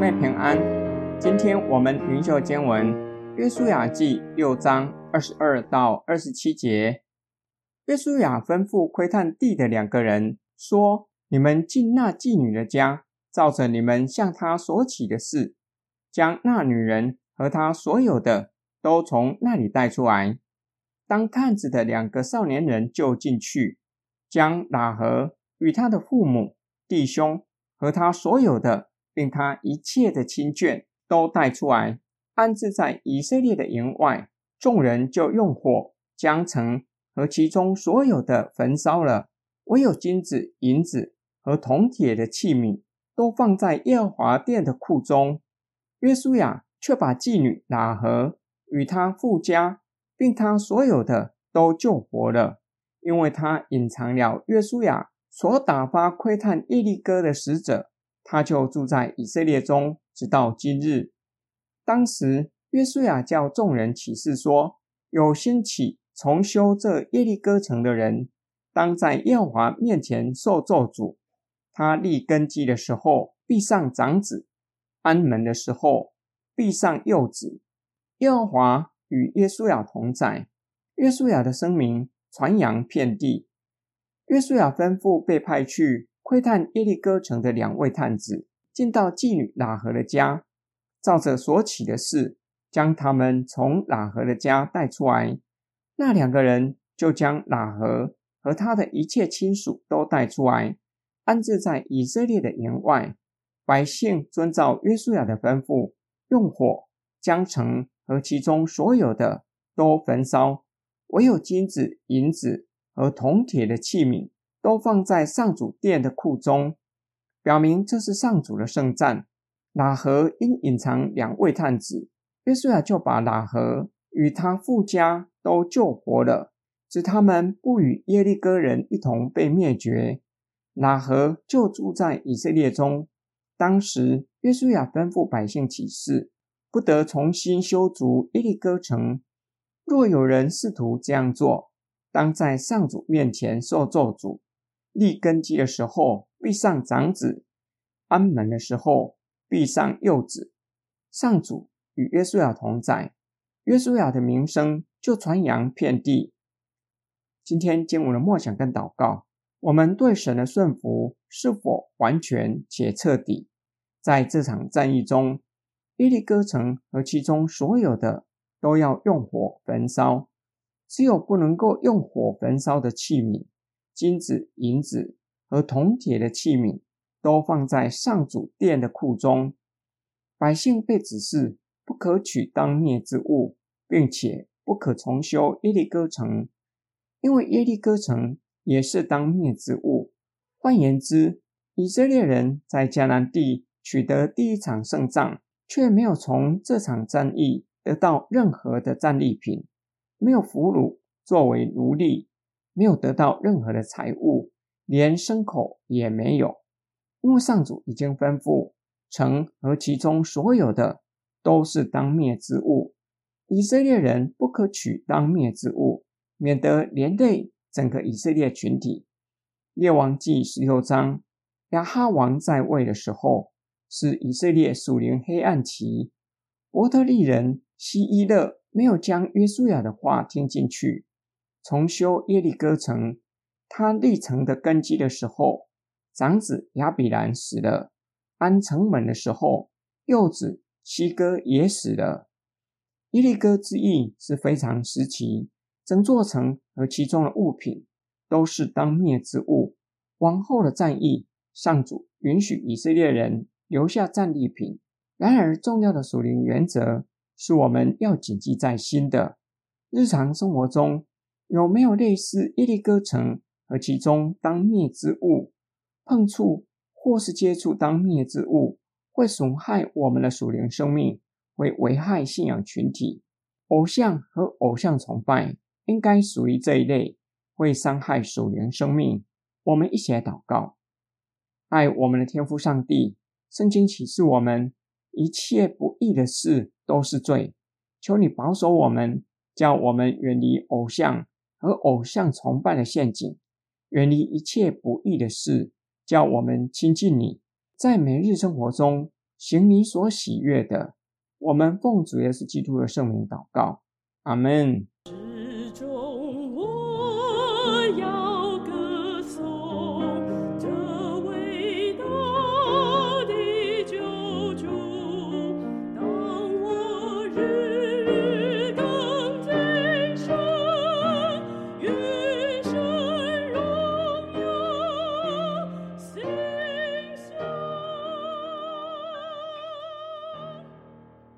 妹平安。今天我们灵修经文《约书亚记》六章二十二到二十七节。约书亚吩咐窥探地的两个人说：“你们进那妓女的家，照着你们向她所起的事，将那女人和她所有的都从那里带出来。当探子的两个少年人就进去，将喇合与他的父母、弟兄和他所有的。”并他一切的亲眷都带出来，安置在以色列的营外。众人就用火将城和其中所有的焚烧了，唯有金子、银子和铜铁的器皿都放在耶和华殿的库中。约书亚却把妓女拉合与他父家，并他所有的都救活了，因为他隐藏了约书亚所打发窥探耶利哥的使者。他就住在以色列中，直到今日。当时约书亚叫众人起誓说：有兴起重修这耶利哥城的人，当在耶和华面前受咒诅。他立根基的时候，必上长子；安门的时候，必上幼子。耶和华与约书亚同在，约书亚的声名传扬遍地。约书亚吩咐被派去。窥探耶利哥城的两位探子进到妓女喇合的家，照着所起的事，将他们从喇合的家带出来。那两个人就将喇合和他的一切亲属都带出来，安置在以色列的营外。百姓遵照约书亚的吩咐，用火将城和其中所有的都焚烧，唯有金子、银子和铜铁的器皿。都放在上主殿的库中，表明这是上主的圣战。喇合因隐藏两位探子，约书亚就把喇合与他父家都救活了，使他们不与耶利哥人一同被灭绝。喇合就住在以色列中。当时约书亚吩咐百姓起誓，不得重新修筑耶利哥城。若有人试图这样做，当在上主面前受咒诅。立根基的时候，必上长子；安门的时候，必上幼子。上主与约书亚同在，约书亚的名声就传扬遍地。今天经文的默想跟祷告，我们对神的顺服是否完全且彻底？在这场战役中，耶利哥城和其中所有的都要用火焚烧，只有不能够用火焚烧的器皿。金子、银子和铜铁的器皿都放在上主殿的库中。百姓被指示不可取当灭之物，并且不可重修耶利哥城，因为耶利哥城也是当灭之物。换言之，以色列人在迦南地取得第一场胜仗，却没有从这场战役得到任何的战利品，没有俘虏作为奴隶。没有得到任何的财物，连牲口也没有，因为上主已经吩咐，城和其中所有的都是当灭之物，以色列人不可取当灭之物，免得连累整个以色列群体。列王记十六章，亚哈王在位的时候，是以色列属灵黑暗期，伯特利人希伊勒没有将约书亚的话听进去。重修耶利哥城，他立城的根基的时候，长子亚比兰死了；安城门的时候，幼子西哥也死了。耶利哥之役是非常时期，整座城和其中的物品都是当灭之物。往后的战役，上主允许以色列人留下战利品。然而，重要的属灵原则是我们要谨记在心的。日常生活中，有没有类似耶利哥城和其中当灭之物碰触或是接触当灭之物，会损害我们的属灵生命，会危害信仰群体？偶像和偶像崇拜应该属于这一类，会伤害属灵生命。我们一起来祷告：爱我们的天父上帝，圣经启示我们，一切不义的事都是罪。求你保守我们，叫我们远离偶像。和偶像崇拜的陷阱，远离一切不义的事，叫我们亲近你，在每日生活中行你所喜悦的。我们奉主耶稣基督的圣名祷告，阿门。